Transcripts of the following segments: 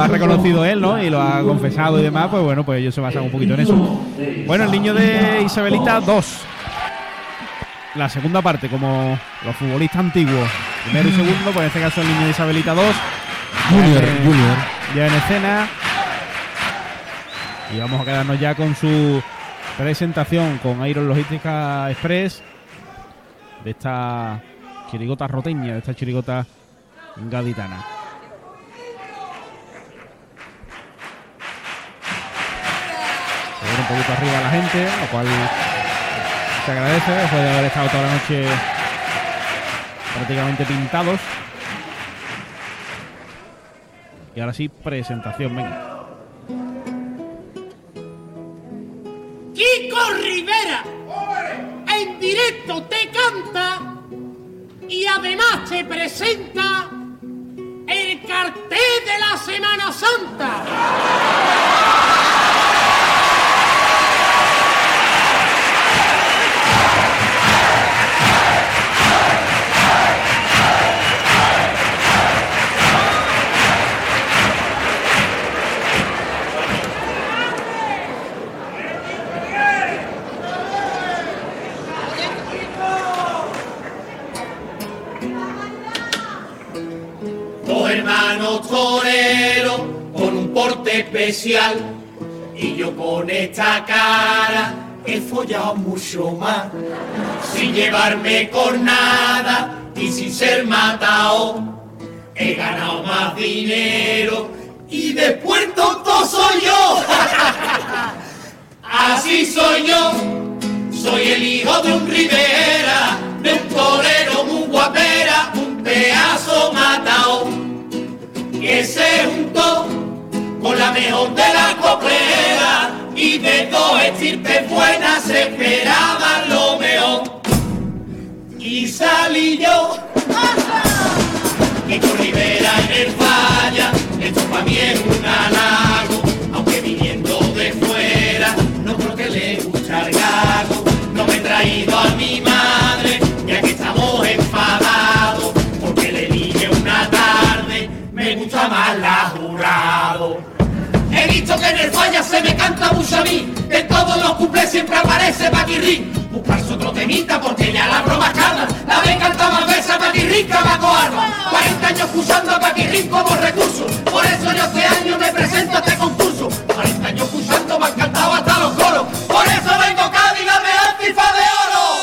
ha reconocido él, ¿no? Y lo ha confesado y demás, pues bueno, pues ellos se basan un poquito en eso. Bueno, el niño de Isabelita 2. La segunda parte, como los futbolistas antiguos, primero y segundo, pues en este caso el niño de Isabelita 2. Junior, Eh, Junior. Ya en escena. Y vamos a quedarnos ya con su presentación con Iron Logística Express de esta chirigota roteña, de esta chirigota gaditana. Se viene un poquito arriba la gente, lo cual se agradece después de haber estado toda la noche prácticamente pintados. Y ahora sí, presentación, venga. Kiko Rivera en directo te canta y además te presenta el cartel de la Semana Santa. Con un porte especial. Y yo con esta cara he follado mucho más. Sin llevarme con nada y sin ser matado he ganado más dinero y después tonto soy yo. Así soy yo. Soy el hijo de un Rivera, de un torero muy guapera, un pedazo matao, se juntó con la mejor de la coplera y de dos estirpes buenas se esperaba lo mejor. Y salí yo, y con Rivera en el falla, esto para mí es un halago, aunque viniendo de fuera, no creo que le gusta el gago. No me he traído a en el falla se me canta mucho a mí, en todos los cumples siempre aparece Paquirrín. Buscarse otro temita porque ya la broma calma, la vez canta más veces a Paquirrín que a Paco Arma. 40 años usando a Paquirrín como recurso, por eso yo este año me presento a este concurso. 40 años usando me han cantado hasta los coros, por eso vengo acá, dígame antifa de oro.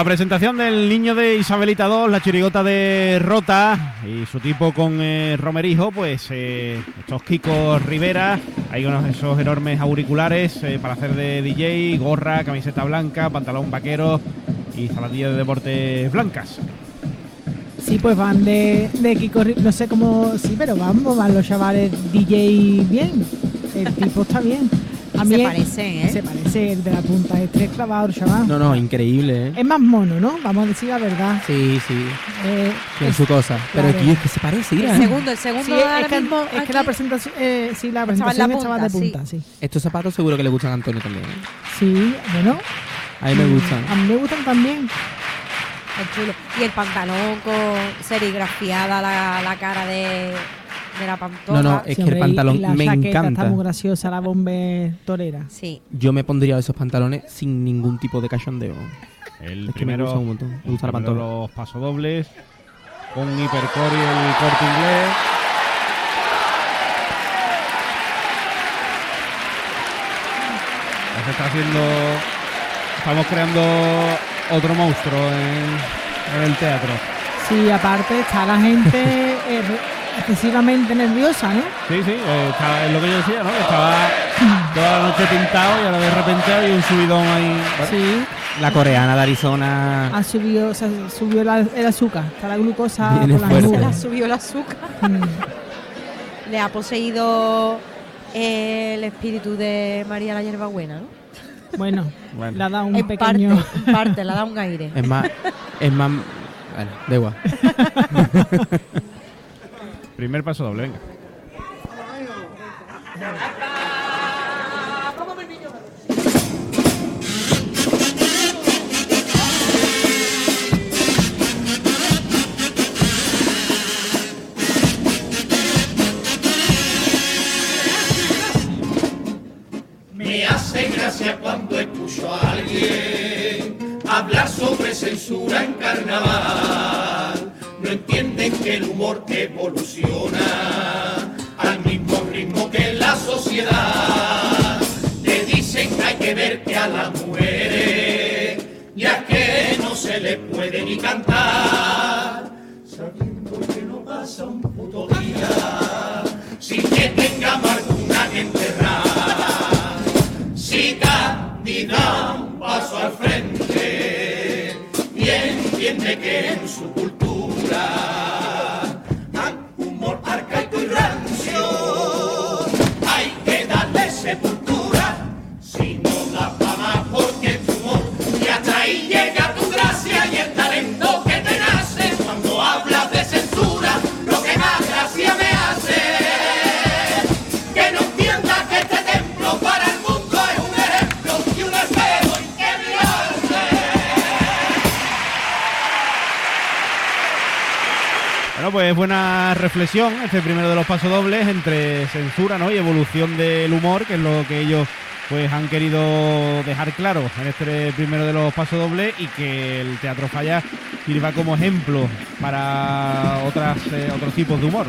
La presentación del niño de Isabelita 2, la chirigota de Rota y su tipo con eh, Romerijo, pues eh, estos Kikos Rivera, hay unos esos enormes auriculares eh, para hacer de DJ, gorra, camiseta blanca, pantalón vaquero y zapatillas de deportes blancas. Sí, pues van de, de Kiko, no sé cómo, sí, pero vamos, van los chavales DJ bien. El tipo está bien. A mí se es- parecen, ¿eh? Se parece el de la punta, es tres clavados, chaval. No, no, increíble, ¿eh? Es más mono, ¿no? Vamos a decir la verdad. Sí, sí. Eh, Tiene es- su cosa. Pero claro. aquí es que se parece, mira. El segundo, el segundo sí, ahora es, que, mismo es que la presentación, eh, sí, la presentación estaba de punta, sí. Estos zapatos seguro que le gustan a Antonio también. ¿eh? Sí, bueno. A mí me gustan. A mí me gustan también. Está chulo. Y el pantalón con serigrafiada la, la cara de, de la pantoja. No, no, es Sí, que el pantalón la me encanta. Está muy graciosa la bombe torera. Sí. Yo me pondría esos pantalones sin ningún tipo de cachondeo. El Es que me primero, gusta un montón. Me gusta la primero pantoja. los pasodobles con Hipercore y el corte inglés. Se está haciendo. Estamos creando otro monstruo en, en el teatro. Sí, aparte está la gente eh, excesivamente nerviosa, ¿no? Sí, sí, eh, estaba- es lo que yo decía, ¿no? Que estaba toda la noche pintado y ahora de repente hay un subidón ahí. Sí, La coreana de Arizona. ha subido, o sea, subió la- el azúcar, está la glucosa Viene por las nubes. subido el azúcar. Mm. Le ha poseído el espíritu de María la Hierbabuena, ¿no? Bueno, Bueno. le ha dado un en pequeño... parte, en parte, le ha dado un aire. Es más. Es más. Bueno, da igual. Primer paso doble, venga. Pues buena reflexión, este primero de los pasodobles entre censura ¿no? y evolución del humor, que es lo que ellos pues han querido dejar claro en este primero de los pasodobles y que el Teatro Falla sirva como ejemplo para otras eh, otros tipos de humor.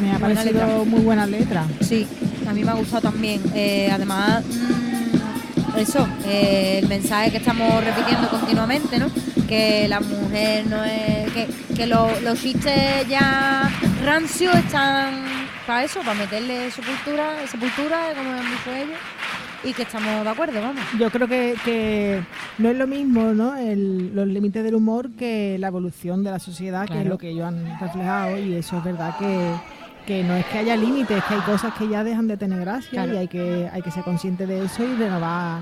Me ha Buena parecido letra. muy buena letra. Sí, a mí me ha gustado también. Eh, además, mm, eso, eh, el mensaje que estamos repitiendo continuamente, ¿no? Que la mujer no es. Que, que lo- los chistes ya rancios están para eso, para meterle sepultura, sepultura, como han dicho ellos, y que estamos de acuerdo, vamos. Yo creo que, que no es lo mismo, ¿no? El- los límites del humor que la evolución de la sociedad, que es lo que ellos han reflejado, y eso es verdad que, que no es que haya límites, es que hay cosas que ya dejan de tener gracia Claro. y hay que, hay que ser consciente de eso y renovar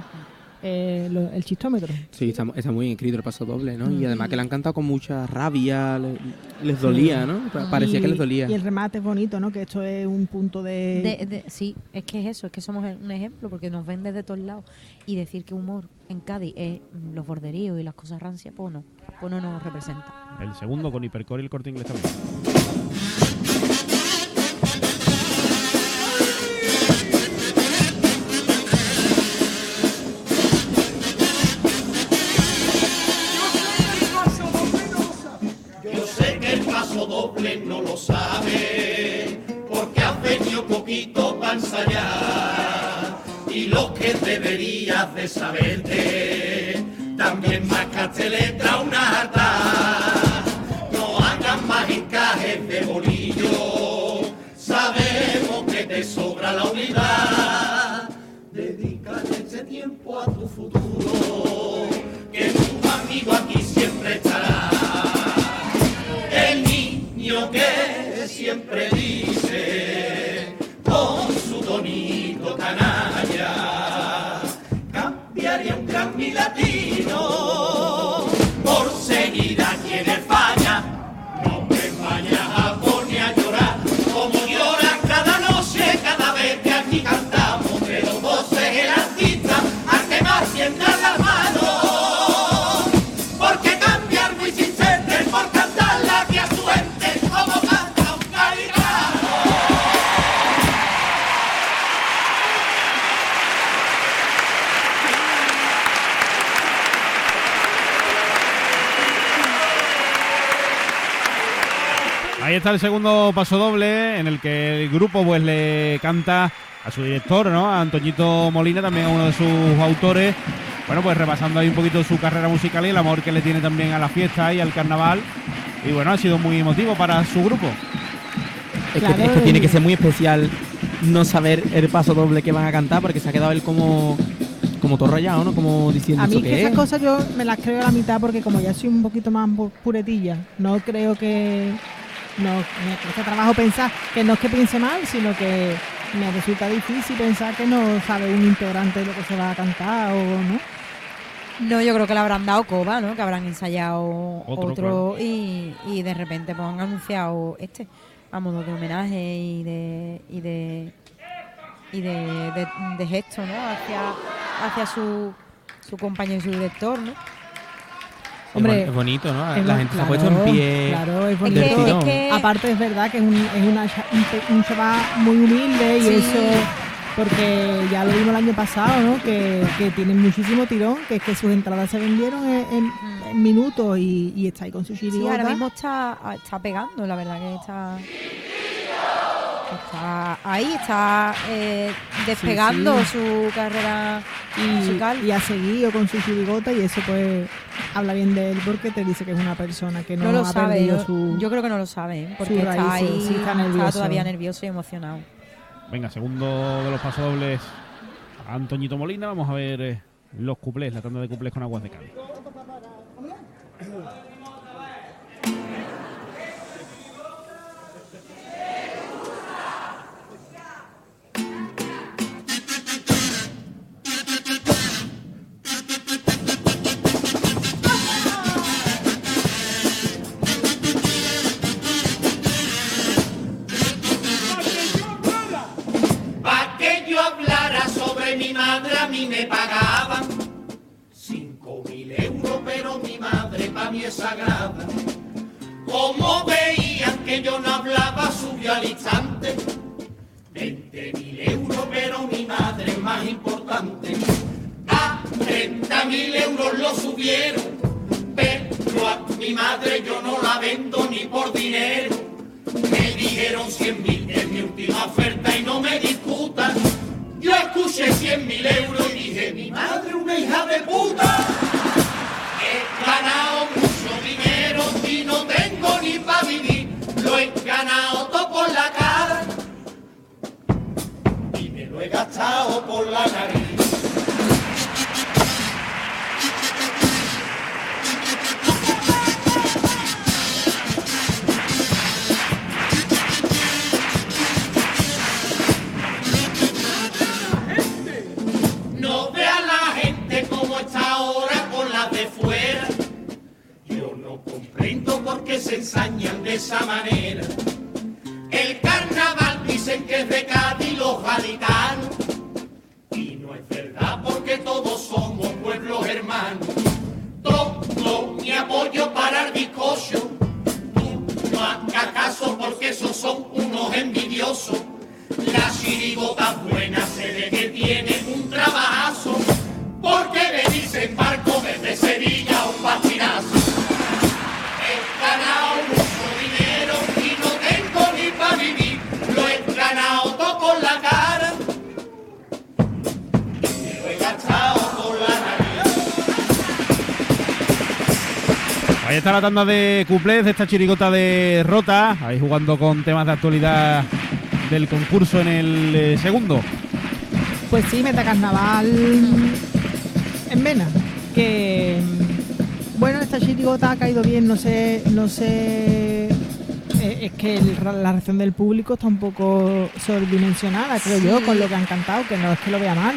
eh, lo- el chistómetro. Sí, está, está muy bien escrito el paso doble, ¿no? Y además que le han cantado con mucha rabia, le- les dolía, ¿no? Pa- Parecía Y- que les dolía. Y el remate es bonito, ¿no? Que esto es un punto de... De- de- sí, es que es eso, es que somos un ejemplo, porque nos ven desde todos lados. Y decir que humor en Cádiz es mm, los borderíos y las cosas rancias, pues no, pues no nos representa. El segundo con Hipercore y el corte inglés también. Y lo que deberías de saberte, también marcaste letra una harta. No hagas más encajes de bolillo, sabemos que te sobra la unidad. Está el segundo paso doble en el que el grupo pues le canta a su director, ¿no? A Antoñito Molina, también a uno de sus autores. Bueno, pues repasando ahí un poquito su carrera musical y el amor que le tiene también a la fiesta y al carnaval. Y bueno, ha sido muy emotivo para su grupo. Es, Claro, que, es que tiene que ser muy especial no saber el paso doble que van a cantar porque se ha quedado él como como todo rayado, ¿no? Como diciendo A mí ¿esto que esas es? cosas yo me las creo a la mitad porque como ya soy un poquito más pu- puretilla, no creo que no me cuesta trabajo pensar que no es que piense mal, sino que me resulta difícil pensar que no sabe un integrante de lo que se va a cantar o no. No, yo creo que le habrán dado coba, ¿no? Que habrán ensayado Otro, otro, y, y de repente pues han anunciado este a modo de homenaje y de y de y de, de, de gesto, ¿no? Hacia hacia su su compañero y su director, ¿no? Hombre, es bonito, ¿no? Es La gente se ha puesto en pie. Claro, es Es bonito. que, Del tirón. es que- Aparte es verdad que es un, es una un, un chaval muy humilde y Sí. eso porque ya lo vimos el año pasado, ¿no? Que, que tiene muchísimo tirón, que es que sus entradas se vendieron en, en- en minutos y, y está ahí con su Sí, chirigota. ahora mismo está, está pegando, la verdad que está está ahí, está eh, despegando sí. su carrera musical. y, y ha seguido con su chirigota y eso pues habla bien de él porque te dice que es una persona que no, no lo ha sabe, perdido yo, su... yo creo que no lo sabe, ¿eh? porque está raíces, ahí, sí, está nervioso. todavía nervioso y emocionado. Venga, segundo de los pasodobles a Antoñito Molina. Vamos a ver eh, los cuplés, la tanda de cuplés con aguas de Cádiz. He ganado mucho dinero y no tengo ni para vivir. Lo he ganado todo por la cara y me lo he gastado por la nariz. De esa manera. El carnaval dicen que es de Cádiz los gaditanos. Y no es verdad porque todos somos pueblos hermanos. Todo mi apoyo para el bizcocho. Tú no hagas caso porque esos son unos envidiosos. La chirigota buena se ve que tiene un trabajazo. Porque venirse en barco Ahí está la tanda de cuplés de esta chirigota de Rota. Ahí jugando con temas de actualidad del concurso en el eh, segundo. Pues sí, Metacarnaval en Vena. Que mm, bueno, esta chirigota ha caído bien, no sé, no sé. eh, es que el- la reacción del público está un poco sobredimensionada, creo yo, con lo que han cantado, que no es que lo vea mal,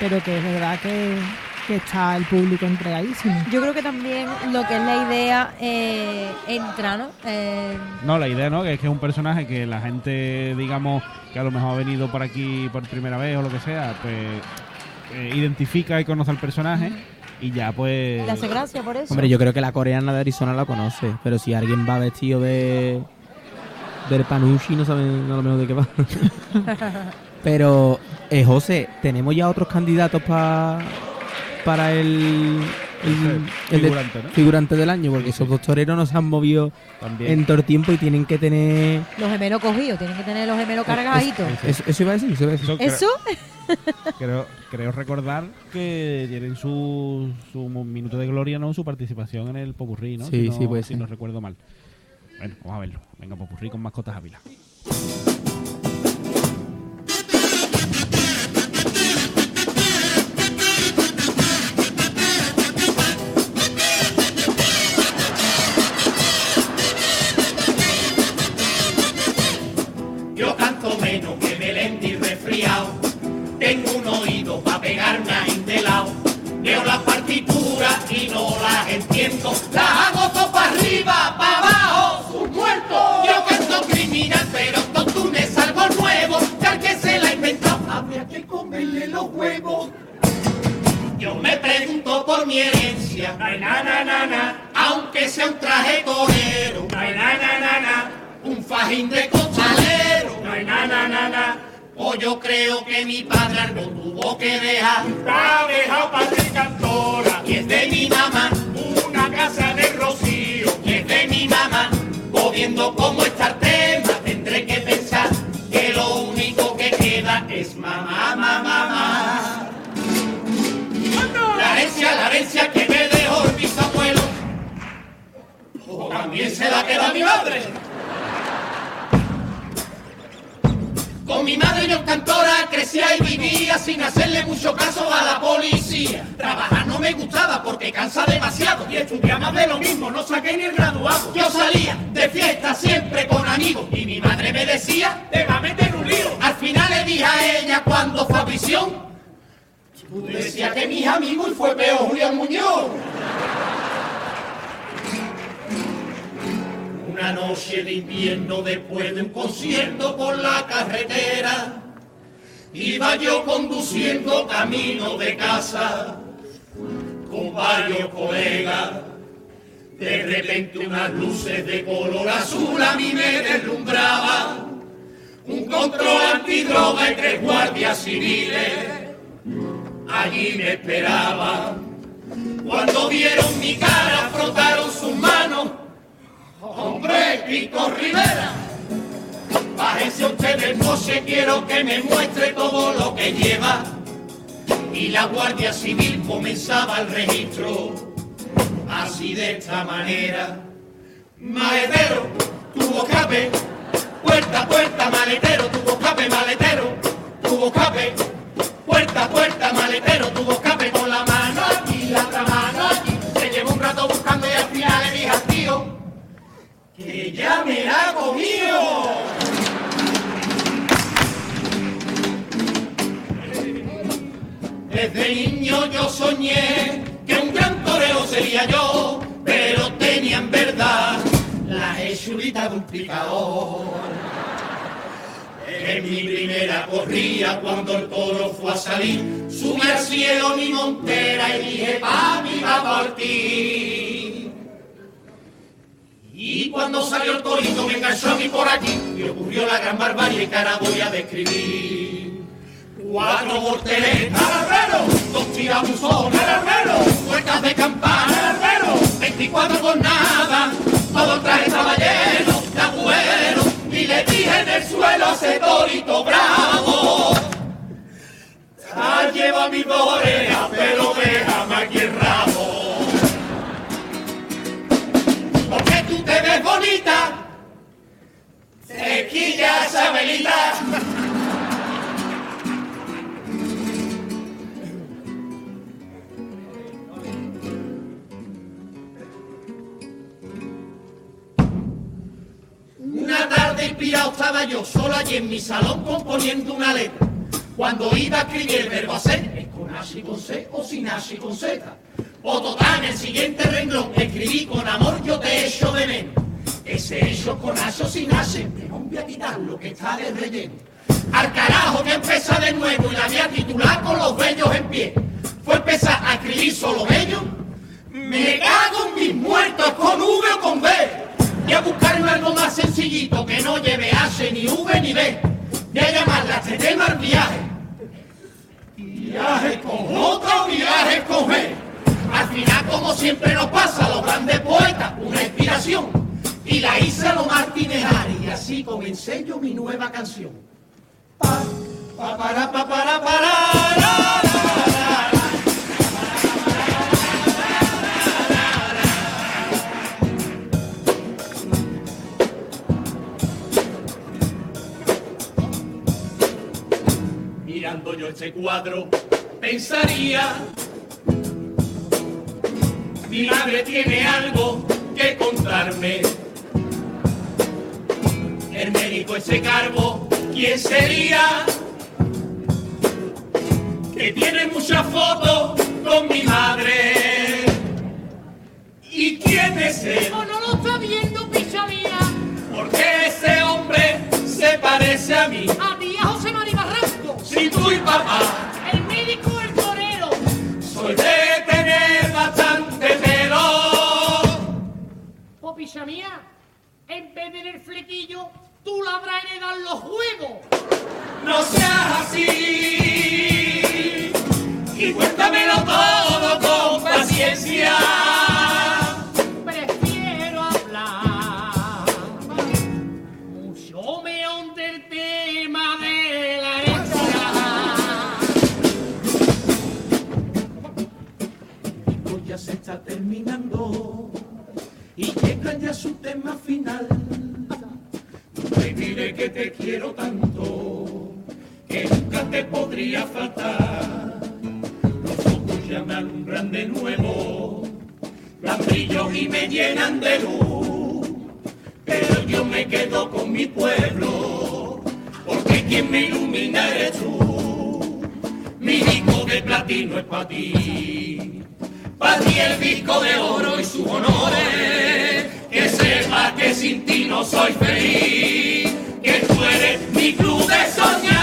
pero que es verdad que, que está el público entregadísimo. Yo creo que también lo que es la idea eh, entra, ¿no? Eh, No, la idea, ¿no? Que es que es un personaje que la gente, digamos, que a lo mejor ha venido por aquí por primera vez o lo que sea, pues eh, identifica y conoce al personaje y ya pues... le hace gracia por eso. Hombre, yo creo que la coreana de Arizona la conoce, pero si alguien va vestido de del panushi no sabe a lo menos de qué va. pero, eh, José, tenemos ya otros candidatos pa- para el el, el de- figurante, ¿no? figurante del año, porque esos dos toreros no se han movido También. en todo el tiempo y tienen que tener... Los gemelos cogidos, tienen que tener los gemelos cargaditos. Eso, eso iba a decir, eso iba a decir. Eso creo- Eso, Creo, creo recordar que tienen su, su minuto de gloria, ¿no? Su participación en el Popurrí, ¿no? Sí, si no, sí, puede si no recuerdo mal. Bueno, vamos a verlo. Venga, Popurrí con mascotas Ávila. Un oído para pegarme a de lado. Veo las partituras y no las entiendo. Las hago todo para arriba, para abajo, sus muertos. Yo canto criminal, pero con Túnez algo nuevo. Que al que se la ha inventado, habría que comerle los huevos. Yo me pregunto por mi herencia. Na, na, na, na. Aunque sea un traje torero. Na, na, na, na. Un fajín de costalero. Na, na, na, na. O yo creo que mi padre algo tuvo que dejar. Está dejado padre cantora. Y es de mi mamá. Una casa de rocío. Y es de mi mamá. Viendo cómo está el tema, tendré que pensar que lo único que queda es mamá, mamá, mamá. La herencia, la herencia que me dejó el bisabuelo, o también se la queda mi madre. Mi madre yo cantora crecía y vivía sin hacerle mucho caso a la policía. Trabajar no me gustaba porque cansa demasiado y estudiaba más de lo mismo, no saqué ni el graduado. Yo salía de fiesta siempre con amigos y mi madre me decía, te va a meter un lío. Al final le dije a ella cuando fue a prisión, tú decías que mis amigos y fue peor Julián Muñoz. Una noche de invierno después de un concierto por la carretera, iba yo conduciendo camino de casa con varios colegas. De repente unas luces de color azul a mí me deslumbraban. Un control antidroga y tres guardias civiles allí me esperaban. Cuando vieron mi cara frotaron sus manos Hombre, Pico Rivera, bájense ustedes, no sé, quiero que me muestre todo lo que lleva. Y la Guardia Civil comenzaba el registro, así de esta manera. Maletero, tuvo escape, puerta, puerta, maletero, tuvo escape, maletero, tuvo escape, puerta, puerta, maletero, tuvo escape con la mano aquí, la otra mano aquí. Se llevó un rato buscando y al final le dije al tío, que ya me la comido. Desde niño yo soñé que un gran torero sería yo, pero tenía en verdad la hechurita de un picador. En mi primera corrida cuando el toro fue a salir, subí al cielo mi montera y dije, pa, mi va por ti. Y cuando salió el torito me enganchó a mí por aquí y ocurrió la gran barbarie que ahora voy a describir. Cuatro volteretas al albero, dos tirabuzones al albero, puertas de campana al albero, 24 con nada, todo el traje estaba lleno de agüeros y le dije en el suelo a ese torito bravo. Ah, lleva mi orejas, pero déjame aquí el rabo. Te ves bonita, tequilla esa velita. Una tarde inspirado estaba yo solo allí en mi salón componiendo una letra. Cuando iba a escribir el verbo hacer, es con H y con C o sin H y con Z. O total, en el siguiente renglón escribí con amor yo te echo de menos. Ese hecho con H o sin H, me voy a quitar lo que está de relleno. Al carajo que empieza de nuevo y la voy a titular con los bellos en pie. Fue empezar a escribir solo bello. Me cago en mis muertos con V o con B. Y a buscarme algo más sencillito que no lleve H ni V ni B. Voy a llamarla este tema el viaje. Viaje con J o viaje con G. Al final, como siempre nos pasa los grandes poetas, una inspiración. Y la hice a los Martínez Ari, y así comencé yo mi nueva canción. Pa, pa, para, pa, para, para, la, la, la. Mirando yo este cuadro, pensaría, mi madre tiene algo que contarme. El médico ese cargo, ¿quién sería? Que tiene muchas fotos con mi madre. ¿Y quién es él? ¿O no lo está viendo, picha mía? Porque ese hombre se parece a mí. A ti, a José María Barranco. Si tú y papá El médico, el torero. soy de tener bastante pelo. O picha mía, en vez de el flequillo, tú la habrás heredado los huevos. No seas así y cuéntamelo todo con paciencia. Prefiero hablar mucho meón del tema de la herencia. Ya se está terminando y llega ya su tema final. Te diré que te quiero tanto que nunca te podría faltar. Los ojos ya me alumbran de nuevo, dan brillo y me llenan de luz. Pero yo me quedo con mi pueblo, porque quien me ilumina eres tú. Mi disco de platino es para ti. Para ti el disco de oro y sus honores. Que sepa que sin ti no soy feliz. Que tú eres mi